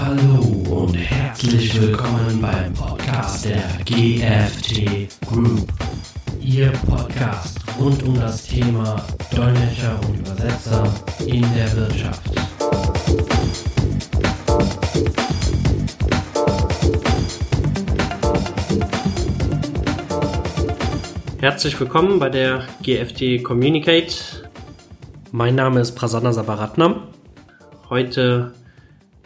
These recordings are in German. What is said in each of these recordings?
Hallo und herzlich willkommen beim Podcast der GFT Group. Ihr Podcast rund um das Thema Dolmetscher und Übersetzer in der Wirtschaft. Herzlich willkommen bei der GFT Communicate. Mein Name ist Prasanna Sabaratnam. Heute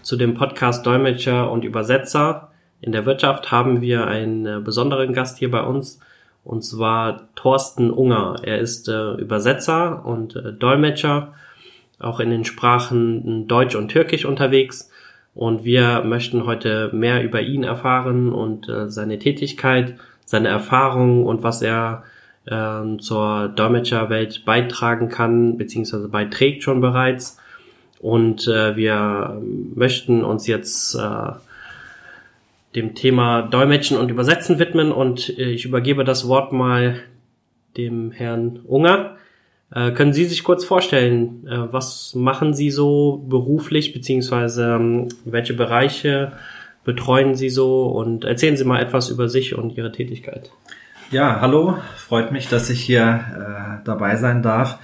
zu dem Podcast Dolmetscher und Übersetzer in der Wirtschaft haben wir einen äh, besonderen Gast hier bei uns und zwar Thorsten Unger. Er ist äh, Übersetzer und äh, Dolmetscher, auch in den Sprachen Deutsch und Türkisch unterwegs. Und wir möchten heute mehr über ihn erfahren und äh, seine Tätigkeit seine Erfahrungen und was er äh, zur Dolmetscherwelt beitragen kann, beziehungsweise beiträgt schon bereits. Und äh, wir möchten uns jetzt äh, dem Thema Dolmetschen und Übersetzen widmen und äh, ich übergebe das Wort mal dem Herrn Unger. Äh, können Sie sich kurz vorstellen, äh, was machen Sie so beruflich, beziehungsweise ähm, welche Bereiche betreuen Sie so und erzählen Sie mal etwas über sich und Ihre Tätigkeit. Ja, hallo, freut mich, dass ich hier äh, dabei sein darf.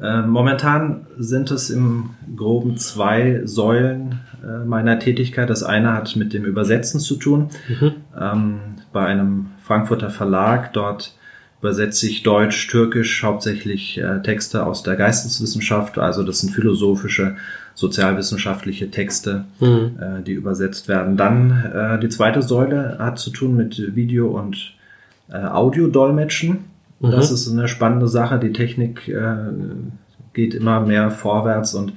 Äh, momentan sind es im groben zwei Säulen äh, meiner Tätigkeit. Das eine hat mit dem Übersetzen zu tun. Mhm. Ähm, bei einem Frankfurter Verlag, dort übersetze ich Deutsch, Türkisch, hauptsächlich äh, Texte aus der Geisteswissenschaft. Also das sind philosophische sozialwissenschaftliche Texte, mhm. die übersetzt werden. Dann die zweite Säule hat zu tun mit Video- und Audiodolmetschen. Mhm. Das ist eine spannende Sache. Die Technik äh, geht immer mehr vorwärts und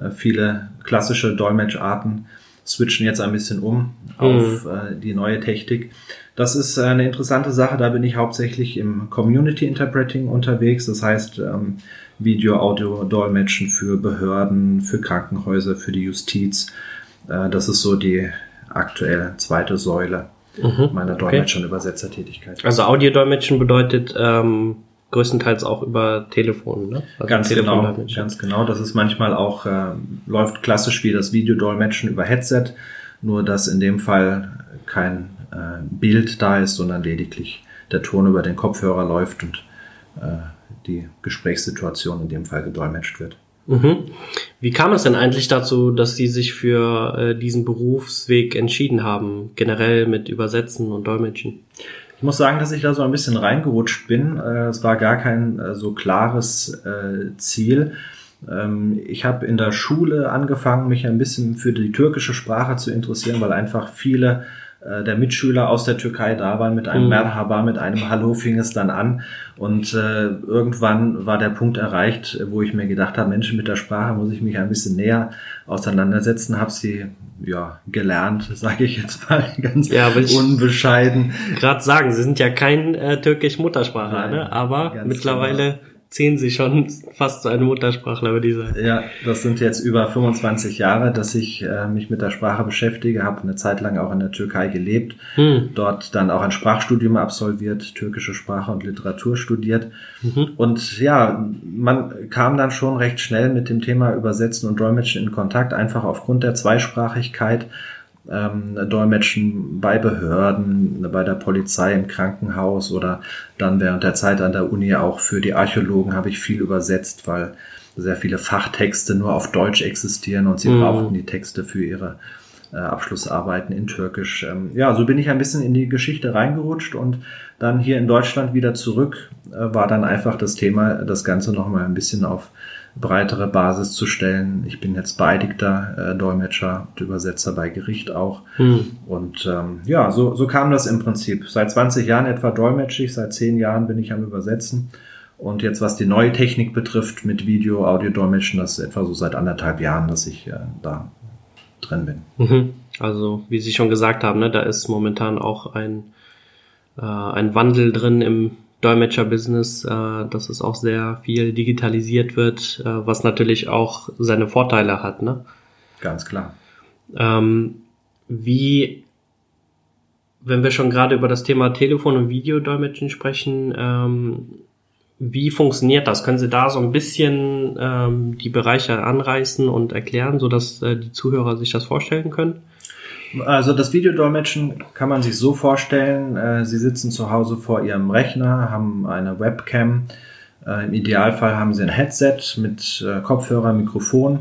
äh, viele klassische Dolmetscharten switchen jetzt ein bisschen um auf mhm. äh, die neue Technik. Das ist eine interessante Sache. Da bin ich hauptsächlich im Community Interpreting unterwegs. Das heißt, ähm, Video, Audio, Dolmetschen für Behörden, für Krankenhäuser, für die Justiz. Äh, das ist so die aktuelle zweite Säule mhm, meiner Dolmetscher- und Übersetzertätigkeit. Also Audiodolmetschen bedeutet ähm, größtenteils auch über Telefon, ne? Also ganz genau, ganz genau. Das ist manchmal auch äh, läuft klassisch wie das Videodolmetschen über Headset, nur dass in dem Fall kein äh, Bild da ist, sondern lediglich der Ton über den Kopfhörer läuft und äh, die Gesprächssituation in dem Fall gedolmetscht wird. Mhm. Wie kam es denn eigentlich dazu, dass Sie sich für äh, diesen Berufsweg entschieden haben, generell mit Übersetzen und Dolmetschen? Ich muss sagen, dass ich da so ein bisschen reingerutscht bin. Äh, es war gar kein äh, so klares äh, Ziel. Ähm, ich habe in der Schule angefangen, mich ein bisschen für die türkische Sprache zu interessieren, weil einfach viele äh, der Mitschüler aus der Türkei da waren. Mit einem mhm. Merhaba, mit einem Hallo fing es dann an. Und äh, irgendwann war der Punkt erreicht, wo ich mir gedacht habe, Menschen mit der Sprache muss ich mich ein bisschen näher auseinandersetzen. Habe sie ja gelernt, sage ich jetzt mal ganz ja, unbescheiden. Gerade sagen, Sie sind ja kein äh, türkisch Muttersprachler, ne? aber mittlerweile genau zählen Sie schon fast zu einem Muttersprachler, würde ich sagen. Ja, das sind jetzt über 25 Jahre, dass ich äh, mich mit der Sprache beschäftige, habe eine Zeit lang auch in der Türkei gelebt, hm. dort dann auch ein Sprachstudium absolviert, türkische Sprache und Literatur studiert. Mhm. Und ja, man kam dann schon recht schnell mit dem Thema Übersetzen und Dolmetschen in Kontakt, einfach aufgrund der Zweisprachigkeit ähm, Dolmetschen bei Behörden, bei der Polizei, im Krankenhaus oder dann während der Zeit an der Uni auch für die Archäologen habe ich viel übersetzt, weil sehr viele Fachtexte nur auf Deutsch existieren und sie mhm. brauchten die Texte für ihre äh, Abschlussarbeiten in Türkisch. Ähm, ja, so bin ich ein bisschen in die Geschichte reingerutscht und dann hier in Deutschland wieder zurück äh, war dann einfach das Thema, das Ganze nochmal ein bisschen auf breitere Basis zu stellen. Ich bin jetzt beeidigter äh, Dolmetscher und Übersetzer bei Gericht auch. Hm. Und ähm, ja, so, so kam das im Prinzip. Seit 20 Jahren etwa dolmetsche ich, seit 10 Jahren bin ich am Übersetzen. Und jetzt, was die neue Technik betrifft mit Video, Audio-Dolmetschen, das ist etwa so seit anderthalb Jahren, dass ich äh, da drin bin. Mhm. Also, wie Sie schon gesagt haben, ne, da ist momentan auch ein, äh, ein Wandel drin im Dolmetscher-Business, äh, dass es auch sehr viel digitalisiert wird, äh, was natürlich auch seine Vorteile hat. Ne? Ganz klar. Ähm, wie, wenn wir schon gerade über das Thema Telefon- und Videodolmetschen sprechen, ähm, wie funktioniert das? Können Sie da so ein bisschen ähm, die Bereiche anreißen und erklären, so dass äh, die Zuhörer sich das vorstellen können? Also das Videodolmetschen kann man sich so vorstellen, äh, Sie sitzen zu Hause vor Ihrem Rechner, haben eine Webcam, äh, im Idealfall haben Sie ein Headset mit äh, Kopfhörer, Mikrofon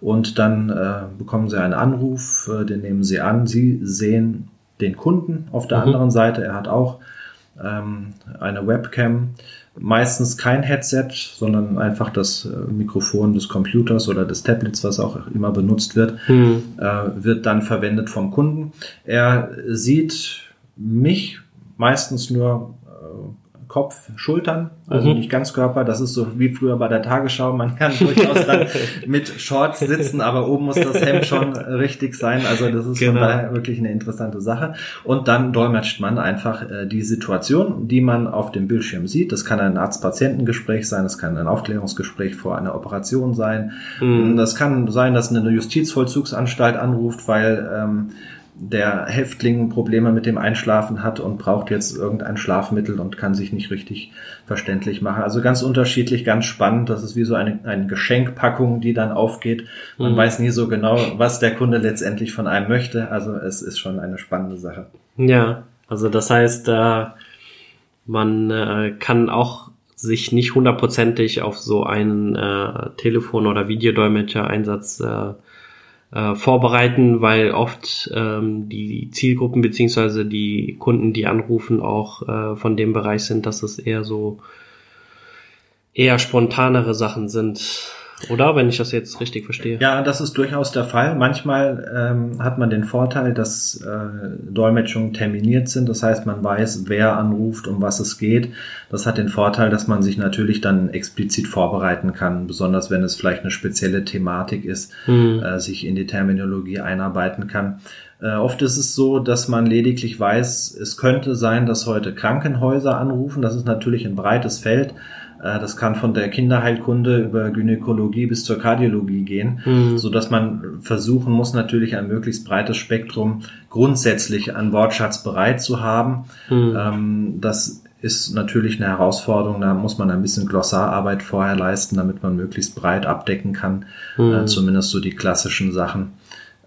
und dann bekommen Sie einen Anruf, den nehmen Sie an. Sie sehen den Kunden auf der mhm. anderen Seite, er hat auch ähm, eine Webcam meistens kein Headset, sondern einfach das äh, Mikrofon des Computers oder des Tablets, was auch immer benutzt wird, hm. äh, wird dann verwendet vom Kunden. Er sieht mich meistens nur Kopf, Schultern, also mhm. nicht ganz Körper. Das ist so wie früher bei der Tagesschau. Man kann durchaus dann mit Shorts sitzen, aber oben muss das Hemd schon richtig sein. Also das ist genau. von daher wirklich eine interessante Sache. Und dann dolmetscht man einfach äh, die Situation, die man auf dem Bildschirm sieht. Das kann ein Arzt-Patientengespräch sein, das kann ein Aufklärungsgespräch vor einer Operation sein. Mhm. Das kann sein, dass eine Justizvollzugsanstalt anruft, weil ähm, der Häftling Probleme mit dem Einschlafen hat und braucht jetzt irgendein Schlafmittel und kann sich nicht richtig verständlich machen. Also ganz unterschiedlich, ganz spannend. Das ist wie so eine, eine Geschenkpackung, die dann aufgeht. Man mhm. weiß nie so genau, was der Kunde letztendlich von einem möchte. Also es ist schon eine spannende Sache. Ja, also das heißt, äh, man äh, kann auch sich nicht hundertprozentig auf so einen äh, Telefon- oder Videodolmetscher-Einsatz äh, äh, vorbereiten, weil oft ähm, die Zielgruppen beziehungsweise die Kunden, die anrufen, auch äh, von dem Bereich sind, dass es eher so eher spontanere Sachen sind. Oder wenn ich das jetzt richtig verstehe. Ja, das ist durchaus der Fall. Manchmal ähm, hat man den Vorteil, dass äh, Dolmetschungen terminiert sind. Das heißt, man weiß, wer anruft, um was es geht. Das hat den Vorteil, dass man sich natürlich dann explizit vorbereiten kann, besonders wenn es vielleicht eine spezielle Thematik ist, mhm. äh, sich in die Terminologie einarbeiten kann. Äh, oft ist es so, dass man lediglich weiß, es könnte sein, dass heute Krankenhäuser anrufen. Das ist natürlich ein breites Feld. Äh, das kann von der Kinderheilkunde über Gynäkologie bis zur Kardiologie gehen, mhm. so dass man versuchen muss, natürlich ein möglichst breites Spektrum grundsätzlich an Wortschatz bereit zu haben. Mhm. Das ist natürlich eine Herausforderung. Da muss man ein bisschen Glossararbeit vorher leisten, damit man möglichst breit abdecken kann, mhm. zumindest so die klassischen Sachen.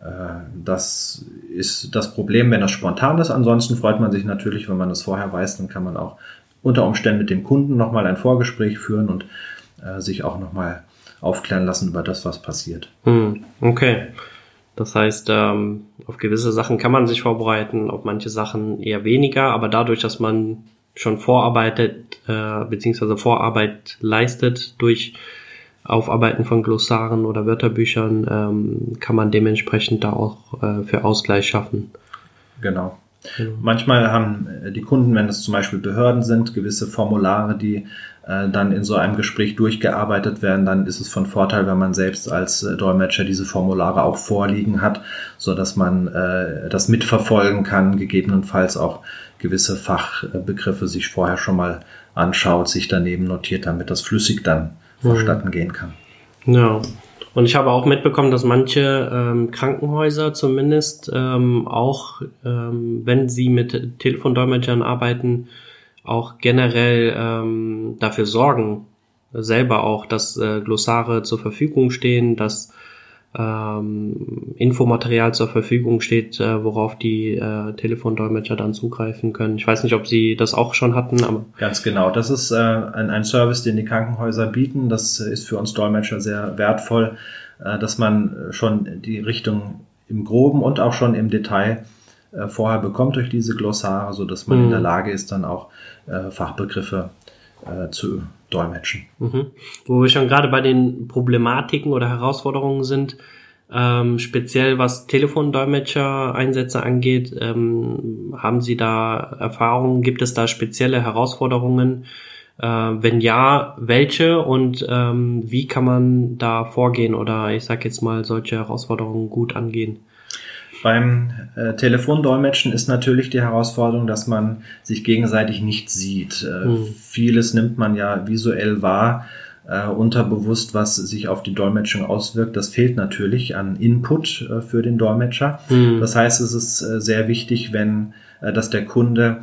Äh, das ist das Problem, wenn das spontan ist. Ansonsten freut man sich natürlich, wenn man das vorher weiß, dann kann man auch unter Umständen mit dem Kunden nochmal ein Vorgespräch führen und äh, sich auch nochmal aufklären lassen über das, was passiert. Hm, okay. Das heißt, ähm, auf gewisse Sachen kann man sich vorbereiten, auf manche Sachen eher weniger, aber dadurch, dass man schon vorarbeitet, äh, beziehungsweise Vorarbeit leistet durch Aufarbeiten von Glossaren oder Wörterbüchern, ähm, kann man dementsprechend da auch äh, für Ausgleich schaffen. Genau. Genau. Manchmal haben äh, die Kunden, wenn es zum Beispiel Behörden sind, gewisse Formulare, die äh, dann in so einem Gespräch durchgearbeitet werden, dann ist es von Vorteil, wenn man selbst als äh, Dolmetscher diese Formulare auch vorliegen hat, so dass man äh, das mitverfolgen kann, gegebenenfalls auch gewisse Fachbegriffe sich vorher schon mal anschaut, sich daneben notiert, damit das flüssig dann mhm. vonstatten gehen kann. Ja, und ich habe auch mitbekommen, dass manche ähm, Krankenhäuser zumindest ähm, auch, ähm, wenn sie mit Telefondolmetschern arbeiten, auch generell ähm, dafür sorgen, selber auch, dass äh, Glossare zur Verfügung stehen, dass ähm, Infomaterial zur Verfügung steht, äh, worauf die äh, Telefondolmetscher dann zugreifen können. Ich weiß nicht, ob Sie das auch schon hatten, aber. Ganz genau. Das ist äh, ein, ein Service, den die Krankenhäuser bieten. Das ist für uns Dolmetscher sehr wertvoll, äh, dass man schon die Richtung im Groben und auch schon im Detail äh, vorher bekommt durch diese Glossare, so dass man mhm. in der Lage ist, dann auch äh, Fachbegriffe äh, zu dolmetschen. Mhm. Wo wir schon gerade bei den Problematiken oder Herausforderungen sind, ähm, speziell was Telefondolmetscher-Einsätze angeht, ähm, haben Sie da Erfahrungen? Gibt es da spezielle Herausforderungen? Äh, wenn ja, welche und ähm, wie kann man da vorgehen oder ich sag jetzt mal solche Herausforderungen gut angehen? Beim äh, Telefondolmetschen ist natürlich die Herausforderung, dass man sich gegenseitig nicht sieht. Äh, hm. Vieles nimmt man ja visuell wahr, äh, unterbewusst, was sich auf die Dolmetschung auswirkt. Das fehlt natürlich an Input äh, für den Dolmetscher. Hm. Das heißt, es ist äh, sehr wichtig, wenn äh, dass der Kunde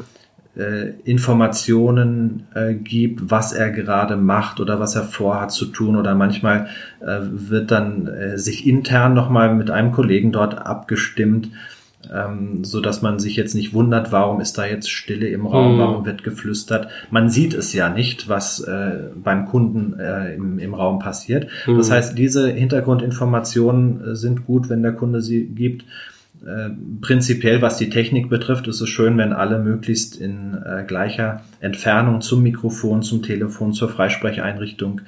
äh, Informationen äh, gibt, was er gerade macht oder was er vorhat zu tun. Oder manchmal äh, wird dann äh, sich intern nochmal mit einem Kollegen dort abgestimmt, ähm, so dass man sich jetzt nicht wundert, warum ist da jetzt Stille im Raum, mhm. warum wird geflüstert. Man sieht es ja nicht, was äh, beim Kunden äh, im, im Raum passiert. Mhm. Das heißt, diese Hintergrundinformationen äh, sind gut, wenn der Kunde sie gibt. Äh, prinzipiell, was die Technik betrifft, ist es schön, wenn alle möglichst in äh, gleicher Entfernung zum Mikrofon, zum Telefon, zur Freisprecheinrichtung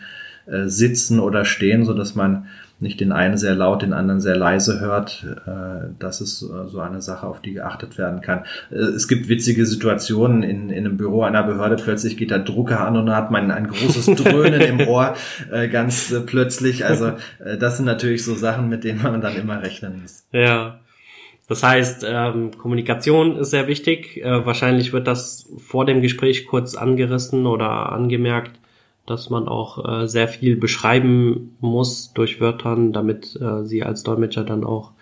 äh, sitzen oder stehen, so dass man nicht den einen sehr laut, den anderen sehr leise hört. Äh, das ist so eine Sache, auf die geachtet werden kann. Äh, es gibt witzige Situationen in, in einem Büro einer Behörde. Plötzlich geht der Drucker an und hat man ein großes Dröhnen im Ohr äh, ganz plötzlich. Also das sind natürlich so Sachen, mit denen man dann immer rechnen muss. Ja. Das heißt, ähm, Kommunikation ist sehr wichtig. Äh, wahrscheinlich wird das vor dem Gespräch kurz angerissen oder angemerkt, dass man auch äh, sehr viel beschreiben muss durch Wörtern, damit äh, sie als Dolmetscher dann auch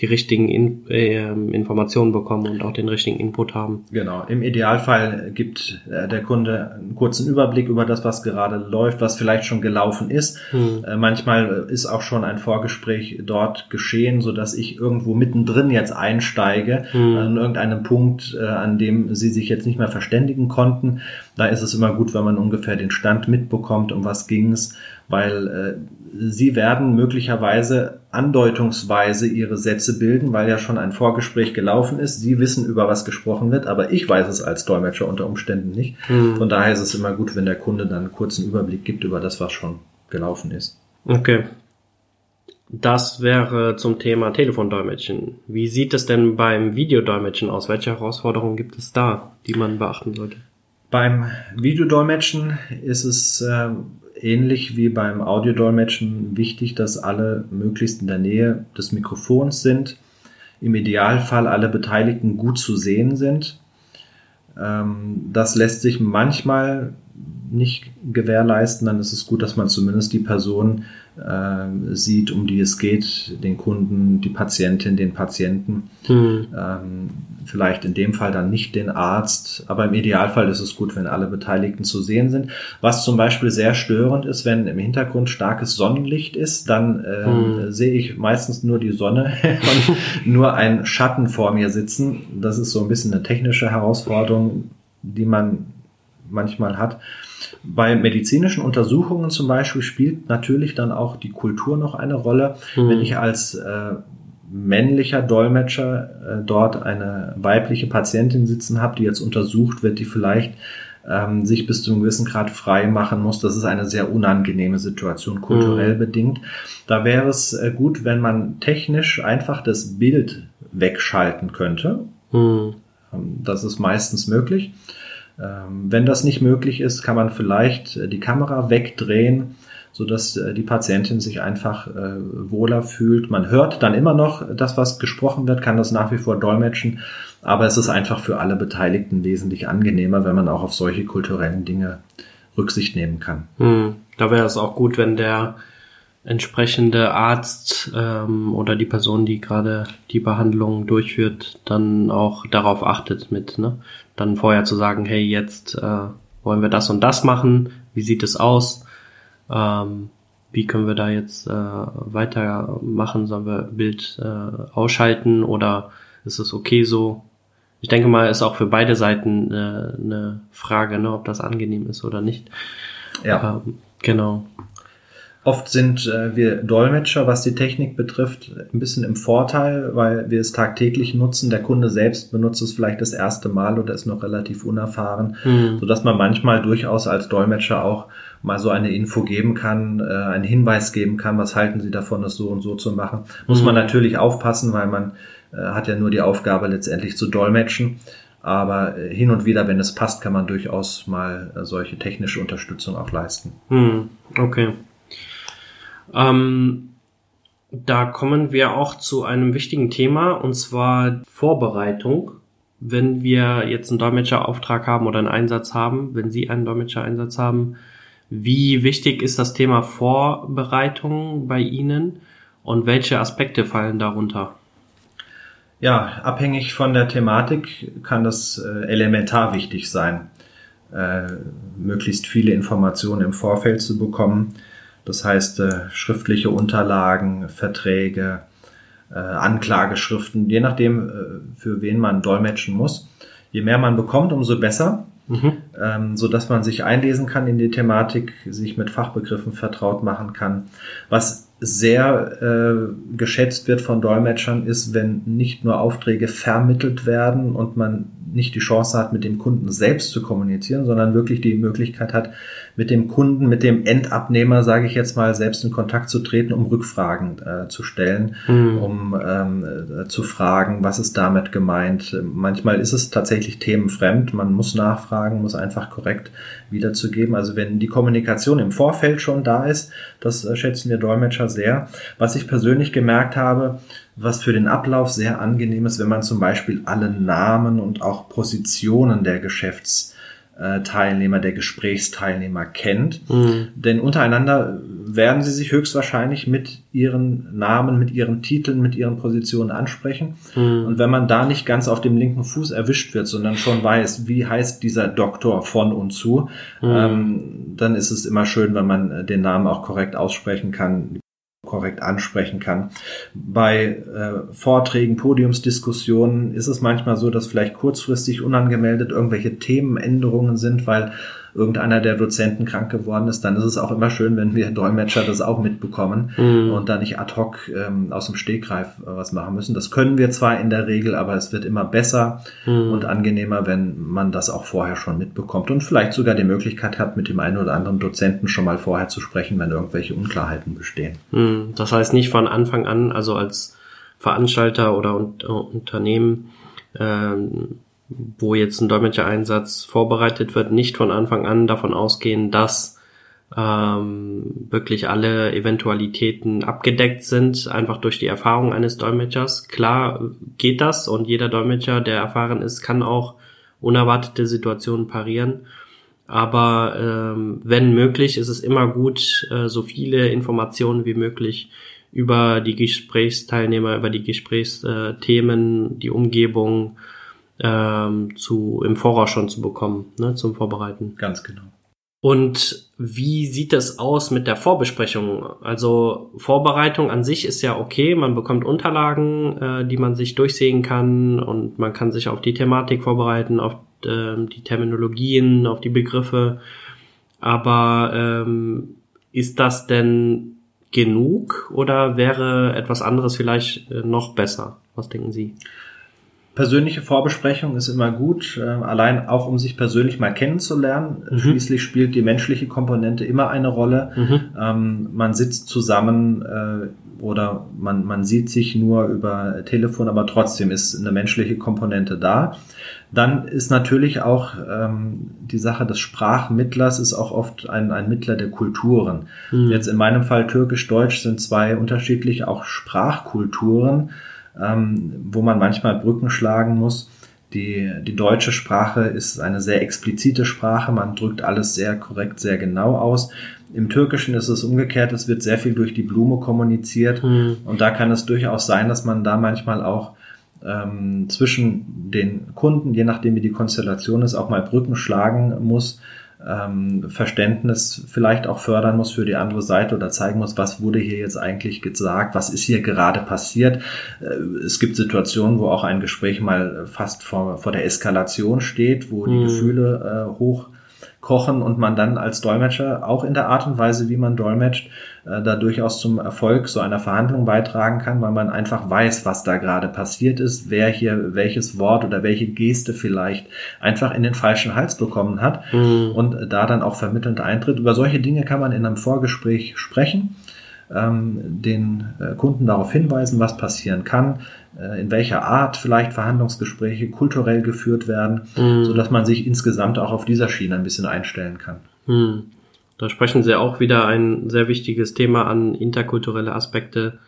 die richtigen In äh, Informationen bekommen und auch den richtigen Input haben. Genau. Im Idealfall gibt äh, der Kunde einen kurzen Überblick über das, was gerade läuft, was vielleicht schon gelaufen ist. Hm. Äh, manchmal ist auch schon ein Vorgespräch dort geschehen, so dass ich irgendwo mittendrin jetzt einsteige hm. an irgendeinem Punkt, äh, an dem sie sich jetzt nicht mehr verständigen konnten. Da ist es immer gut, wenn man ungefähr den Stand mitbekommt, um was ging es, weil äh, Sie werden möglicherweise andeutungsweise Ihre Sätze bilden, weil ja schon ein Vorgespräch gelaufen ist. Sie wissen, über was gesprochen wird, aber ich weiß es als Dolmetscher unter Umständen nicht. Mhm. Von daher ist es immer gut, wenn der Kunde dann einen kurzen Überblick gibt über das, was schon gelaufen ist. Okay. Das wäre zum Thema Telefondolmetschen. Wie sieht es denn beim Videodolmetschen aus? Welche Herausforderungen gibt es da, die man beachten sollte? Beim Videodolmetschen ist es äh, ähnlich wie beim Audiodolmetschen wichtig, dass alle möglichst in der Nähe des Mikrofons sind. Im Idealfall alle Beteiligten gut zu sehen sind. Ähm, das lässt sich manchmal nicht gewährleisten. Dann ist es gut, dass man zumindest die Person äh, sieht, um die es geht, den Kunden, die Patientin, den Patienten. Mhm. Ähm, vielleicht in dem Fall dann nicht den Arzt, aber im Idealfall ist es gut, wenn alle Beteiligten zu sehen sind. Was zum Beispiel sehr störend ist, wenn im Hintergrund starkes Sonnenlicht ist, dann äh, mhm. sehe ich meistens nur die Sonne und nur ein Schatten vor mir sitzen. Das ist so ein bisschen eine technische Herausforderung, die man manchmal hat. Bei medizinischen Untersuchungen zum Beispiel spielt natürlich dann auch die Kultur noch eine Rolle. Mhm. Wenn ich als äh, männlicher Dolmetscher äh, dort eine weibliche Patientin sitzen habe, die jetzt untersucht wird, die vielleicht ähm, sich bis zu einem gewissen Grad frei machen muss. Das ist eine sehr unangenehme Situation, kulturell mhm. bedingt. Da wäre es äh, gut, wenn man technisch einfach das Bild wegschalten könnte. Mhm. Ähm, das ist meistens möglich. Ähm, wenn das nicht möglich ist, kann man vielleicht äh, die Kamera wegdrehen so dass äh, die Patientin sich einfach äh, wohler fühlt. Man hört dann immer noch das, was gesprochen wird, kann das nach wie vor dolmetschen, aber es ist einfach für alle Beteiligten wesentlich angenehmer, wenn man auch auf solche kulturellen Dinge Rücksicht nehmen kann. Hm. Da wäre es auch gut, wenn der entsprechende Arzt ähm, oder die Person, die gerade die Behandlung durchführt, dann auch darauf achtet mit, ne? Dann vorher zu sagen, hey, jetzt äh, wollen wir das und das machen, wie sieht es aus? ähm, wie können wir da jetzt äh, weitermachen? Sollen wir Bild äh, ausschalten oder ist es okay so? Ich denke mal, ist auch für beide Seiten äh, eine Frage, ne, ob das angenehm ist oder nicht. Ja. Ähm, genau. Oft sind äh, wir Dolmetscher, was die Technik betrifft, ein bisschen im Vorteil, weil wir es tagtäglich nutzen. Der Kunde selbst benutzt es vielleicht das erste Mal oder ist noch relativ unerfahren, mhm. so dass man manchmal durchaus als Dolmetscher auch mal so eine Info geben kann, äh, einen Hinweis geben kann, was halten Sie davon, das so und so zu machen. Muss mhm. man natürlich aufpassen, weil man äh, hat ja nur die Aufgabe letztendlich zu dolmetschen. Aber äh, hin und wieder, wenn es passt, kann man durchaus mal äh, solche technische Unterstützung auch leisten. Mhm. Okay. Ähm, da kommen wir auch zu einem wichtigen Thema und zwar Vorbereitung. Wenn wir jetzt einen Dolmetscherauftrag haben oder einen Einsatz haben, wenn Sie einen Dolmetschereinsatz haben, wie wichtig ist das Thema Vorbereitung bei Ihnen und welche Aspekte fallen darunter? Ja, abhängig von der Thematik kann das äh, elementar wichtig sein, äh, möglichst viele Informationen im Vorfeld zu bekommen. Das heißt, äh, schriftliche Unterlagen, Verträge, äh, Anklageschriften, je nachdem, äh, für wen man dolmetschen muss. Je mehr man bekommt, umso besser, mhm. ähm, so dass man sich einlesen kann in die Thematik, sich mit Fachbegriffen vertraut machen kann. Was sehr äh, geschätzt wird von Dolmetschern ist, wenn nicht nur Aufträge vermittelt werden und man nicht die Chance hat, mit dem Kunden selbst zu kommunizieren, sondern wirklich die Möglichkeit hat, mit dem Kunden, mit dem Endabnehmer, sage ich jetzt mal, selbst in Kontakt zu treten, um Rückfragen äh, zu stellen, mhm. um ähm, äh, zu fragen, was ist damit gemeint. Manchmal ist es tatsächlich themenfremd, man muss nachfragen, muss einfach korrekt wiederzugeben. Also wenn die Kommunikation im Vorfeld schon da ist, das äh, schätzen wir Dolmetscher sehr. Was ich persönlich gemerkt habe, was für den Ablauf sehr angenehm ist, wenn man zum Beispiel alle Namen und auch Positionen der Geschäftsteilnehmer, der Gesprächsteilnehmer kennt. Mhm. Denn untereinander werden sie sich höchstwahrscheinlich mit ihren Namen, mit ihren Titeln, mit ihren Positionen ansprechen. Mhm. Und wenn man da nicht ganz auf dem linken Fuß erwischt wird, sondern schon weiß, wie heißt dieser Doktor von und zu, mhm. ähm, dann ist es immer schön, wenn man den Namen auch korrekt aussprechen kann korrekt ansprechen kann. Bei äh, Vorträgen, Podiumsdiskussionen ist es manchmal so, dass vielleicht kurzfristig unangemeldet irgendwelche Themenänderungen sind, weil irgendeiner der Dozenten krank geworden ist, dann ist es auch immer schön, wenn wir Dolmetscher das auch mitbekommen mhm. und da nicht ad hoc ähm, aus dem Stegreif äh, was machen müssen. Das können wir zwar in der Regel, aber es wird immer besser mhm. und angenehmer, wenn man das auch vorher schon mitbekommt und vielleicht sogar die Möglichkeit hat, mit dem einen oder anderen Dozenten schon mal vorher zu sprechen, wenn irgendwelche Unklarheiten bestehen. Mhm. Das heißt nicht von Anfang an, also als Veranstalter oder Unternehmen, ähm, wo jetzt ein Dolmetschereinsatz vorbereitet wird, nicht von Anfang an davon ausgehen, dass ähm, wirklich alle Eventualitäten abgedeckt sind, einfach durch die Erfahrung eines Dolmetschers. Klar geht das und jeder Dolmetscher, der erfahren ist, kann auch unerwartete Situationen parieren. Aber ähm, wenn möglich, ist es immer gut, äh, so viele Informationen wie möglich über die Gesprächsteilnehmer, über die Gesprächsthemen, die Umgebung, ähm, zu, im Voraus schon zu bekommen, ne, zum Vorbereiten. Ganz genau. Und wie sieht das aus mit der Vorbesprechung? Also Vorbereitung an sich ist ja okay, man bekommt Unterlagen, äh, die man sich durchsehen kann und man kann sich auf die Thematik vorbereiten, auf äh, die Terminologien, auf die Begriffe. Aber ähm, ist das denn genug oder wäre etwas anderes vielleicht äh, noch besser? Was denken Sie? Persönliche Vorbesprechung ist immer gut, äh, allein auch um sich persönlich mal kennenzulernen. Mhm. Schließlich spielt die menschliche Komponente immer eine Rolle. Mhm. Ähm, man sitzt zusammen äh, oder man, man sieht sich nur über Telefon, aber trotzdem ist eine menschliche Komponente da. Dann ist natürlich auch ähm, die Sache des Sprachmittlers ist auch oft ein, ein Mittler der Kulturen. Mhm. Jetzt in meinem Fall Türkisch-Deutsch sind zwei unterschiedliche auch Sprachkulturen ähm, wo man manchmal Brücken schlagen muss. Die, die deutsche Sprache ist eine sehr explizite Sprache, man drückt alles sehr korrekt, sehr genau aus. Im Türkischen ist es umgekehrt, es wird sehr viel durch die Blume kommuniziert mhm. und da kann es durchaus sein, dass man da manchmal auch ähm, zwischen den Kunden, je nachdem wie die Konstellation ist, auch mal Brücken schlagen muss, ähm, Verständnis vielleicht auch fördern muss für die andere Seite oder zeigen muss, was wurde hier jetzt eigentlich gesagt, was ist hier gerade passiert. Äh, es gibt Situationen, wo auch ein Gespräch mal fast vor, vor der Eskalation steht, wo die mhm. Gefühle äh, hoch kochen und man dann als Dolmetscher auch in der Art und Weise, wie man dolmetscht, äh, da durchaus zum Erfolg so einer Verhandlung beitragen kann, weil man einfach weiß, was da gerade passiert ist, wer hier welches Wort oder welche Geste vielleicht einfach in den falschen Hals bekommen hat mhm. und da dann auch vermittelnd eintritt. Über solche Dinge kann man in einem Vorgespräch sprechen den äh, Kunden darauf hinweisen, was passieren kann, äh, in welcher Art vielleicht Verhandlungsgespräche kulturell geführt werden, mhm. so dass man sich insgesamt auch auf dieser Schiene ein bisschen einstellen kann. Mhm. Da sprechen Sie auch wieder ein sehr wichtiges Thema an, interkulturelle Aspekte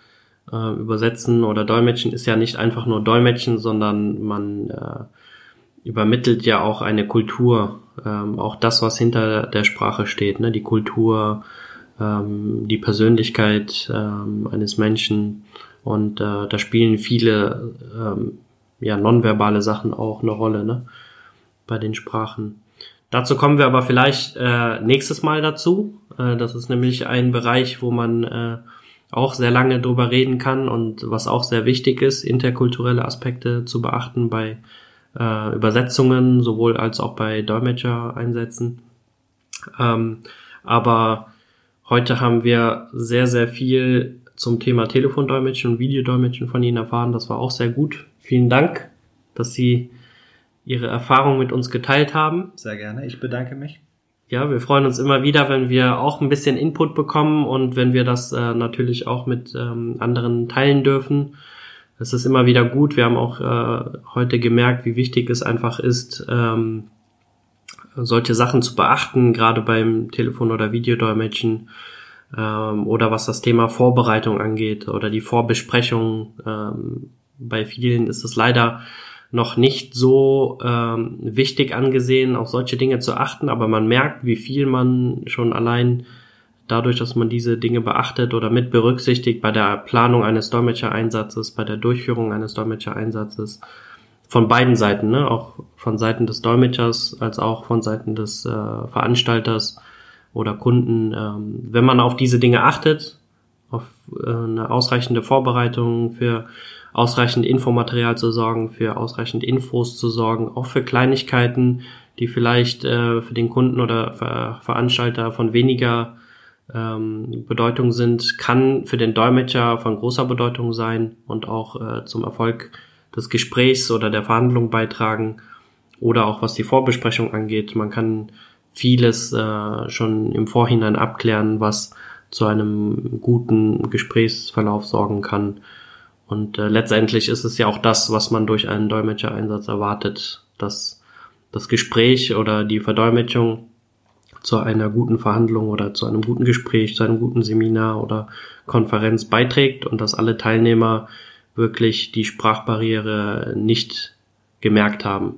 äh, übersetzen oder dolmetschen ist ja nicht einfach nur dolmetschen, sondern man äh, übermittelt ja auch eine Kultur, ähm, auch das, was hinter der Sprache steht, ne? die Kultur, ähm, die Persönlichkeit ähm, eines Menschen und äh, da spielen viele ähm, ja, nonverbale Sachen auch eine Rolle, ne? Bei den Sprachen. Dazu kommen wir aber vielleicht äh, nächstes Mal dazu. Äh, das ist nämlich ein Bereich, wo man äh, auch sehr lange drüber reden kann und was auch sehr wichtig ist, interkulturelle Aspekte zu beachten bei äh, Übersetzungen, sowohl als auch bei Dolmetscher-Einsätzen. Ähm, aber heute haben wir sehr, sehr viel zum Thema Telefondolmetschen und Videodolmetschen von Ihnen erfahren. Das war auch sehr gut. Vielen Dank, dass Sie Ihre Erfahrung mit uns geteilt haben. Sehr gerne. Ich bedanke mich. Ja, wir freuen uns immer wieder, wenn wir auch ein bisschen Input bekommen und wenn wir das äh, natürlich auch mit ähm, anderen teilen dürfen. Es ist immer wieder gut. Wir haben auch äh, heute gemerkt, wie wichtig es einfach ist, ähm, solche Sachen zu beachten, gerade beim Telefon- oder Videodolmetschen ähm, oder was das Thema Vorbereitung angeht oder die Vorbesprechung. Ähm, bei vielen ist es leider noch nicht so ähm, wichtig angesehen, auf solche Dinge zu achten, aber man merkt, wie viel man schon allein dadurch, dass man diese Dinge beachtet oder mit berücksichtigt bei der Planung eines Dolmetschereinsatzes, bei der Durchführung eines Dolmetschereinsatzes, von beiden Seiten, ne? auch von Seiten des Dolmetschers als auch von Seiten des äh, Veranstalters oder Kunden. Ähm, wenn man auf diese Dinge achtet, auf äh, eine ausreichende Vorbereitung für ausreichend Infomaterial zu sorgen, für ausreichend Infos zu sorgen, auch für Kleinigkeiten, die vielleicht äh, für den Kunden oder Ver Veranstalter von weniger ähm, Bedeutung sind, kann für den Dolmetscher von großer Bedeutung sein und auch äh, zum Erfolg des Gesprächs oder der Verhandlung beitragen oder auch was die Vorbesprechung angeht. Man kann vieles äh, schon im Vorhinein abklären, was zu einem guten Gesprächsverlauf sorgen kann. Und äh, letztendlich ist es ja auch das, was man durch einen Dolmetschereinsatz erwartet, dass das Gespräch oder die Verdolmetschung zu einer guten Verhandlung oder zu einem guten Gespräch, zu einem guten Seminar oder Konferenz beiträgt und dass alle Teilnehmer wirklich die Sprachbarriere nicht gemerkt haben.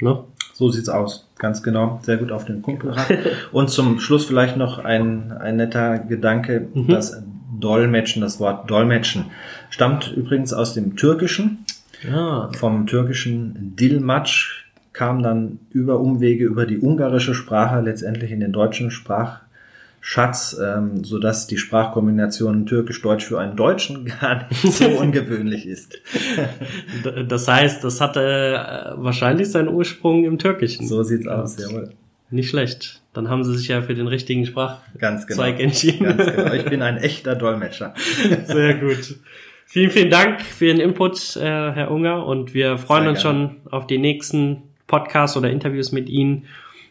Ne? So sieht's aus. Ganz genau. Sehr gut auf den Punkt gebracht. Und zum Schluss vielleicht noch ein, ein netter Gedanke, mhm. dass Dolmetschen, das Wort Dolmetschen, stammt übrigens aus dem Türkischen. Ja. Vom türkischen Dilmatsch kam dann über Umwege über die ungarische Sprache letztendlich in den deutschen Sprachschatz, ähm, so dass die Sprachkombination Türkisch-Deutsch für einen Deutschen gar nicht so ungewöhnlich ist. Das heißt, das hatte äh, wahrscheinlich seinen Ursprung im Türkischen. So sieht's aus, jawohl. Nicht schlecht. Dann haben sie sich ja für den richtigen Sprachzweig genau. entschieden. Ganz genau. Ich bin ein echter Dolmetscher. Sehr gut. Vielen, vielen Dank für Ihren Input, äh, Herr Unger, und wir freuen Sehr uns gerne. schon auf die nächsten Podcasts oder Interviews mit Ihnen.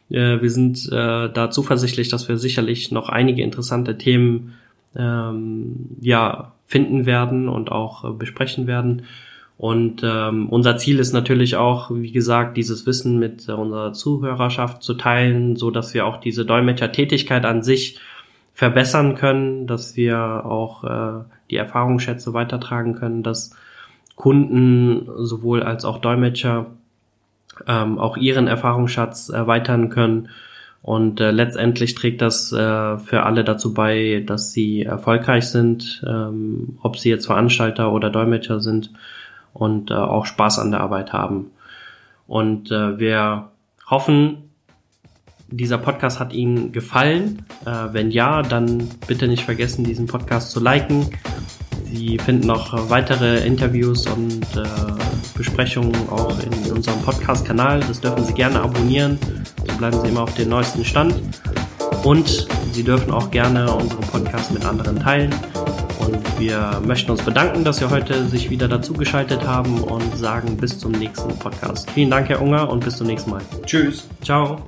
Äh, wir sind äh, da zuversichtlich, dass wir sicherlich noch einige interessante Themen ähm, ja finden werden und auch äh, besprechen werden. Und ähm, unser Ziel ist natürlich auch, wie gesagt, dieses Wissen mit äh, unserer Zuhörerschaft zu teilen, so dass wir auch diese Dolmetschertätigkeit an sich verbessern können, dass wir auch äh, die Erfahrungsschätze weitertragen können, dass Kunden sowohl als auch Dolmetscher ähm, auch ihren Erfahrungsschatz erweitern können. Und äh, letztendlich trägt das äh, für alle dazu bei, dass sie erfolgreich sind, ähm, ob sie jetzt Veranstalter oder Dolmetscher sind und äh, auch Spaß an der Arbeit haben. Und äh, wir hoffen, dieser Podcast hat Ihnen gefallen. Äh, wenn ja, dann bitte nicht vergessen, diesen Podcast zu liken. Sie finden noch weitere Interviews und äh, Besprechungen auch in unserem Podcast-Kanal. Das dürfen Sie gerne abonnieren. So bleiben Sie immer auf dem neuesten Stand. Und Sie dürfen auch gerne unseren Podcast mit anderen teilen. Und wir möchten uns bedanken, dass Sie heute sich wieder dazugeschaltet haben und sagen bis zum nächsten Podcast. Vielen Dank, Herr Unger, und bis zum nächsten Mal. Tschüss. Ciao.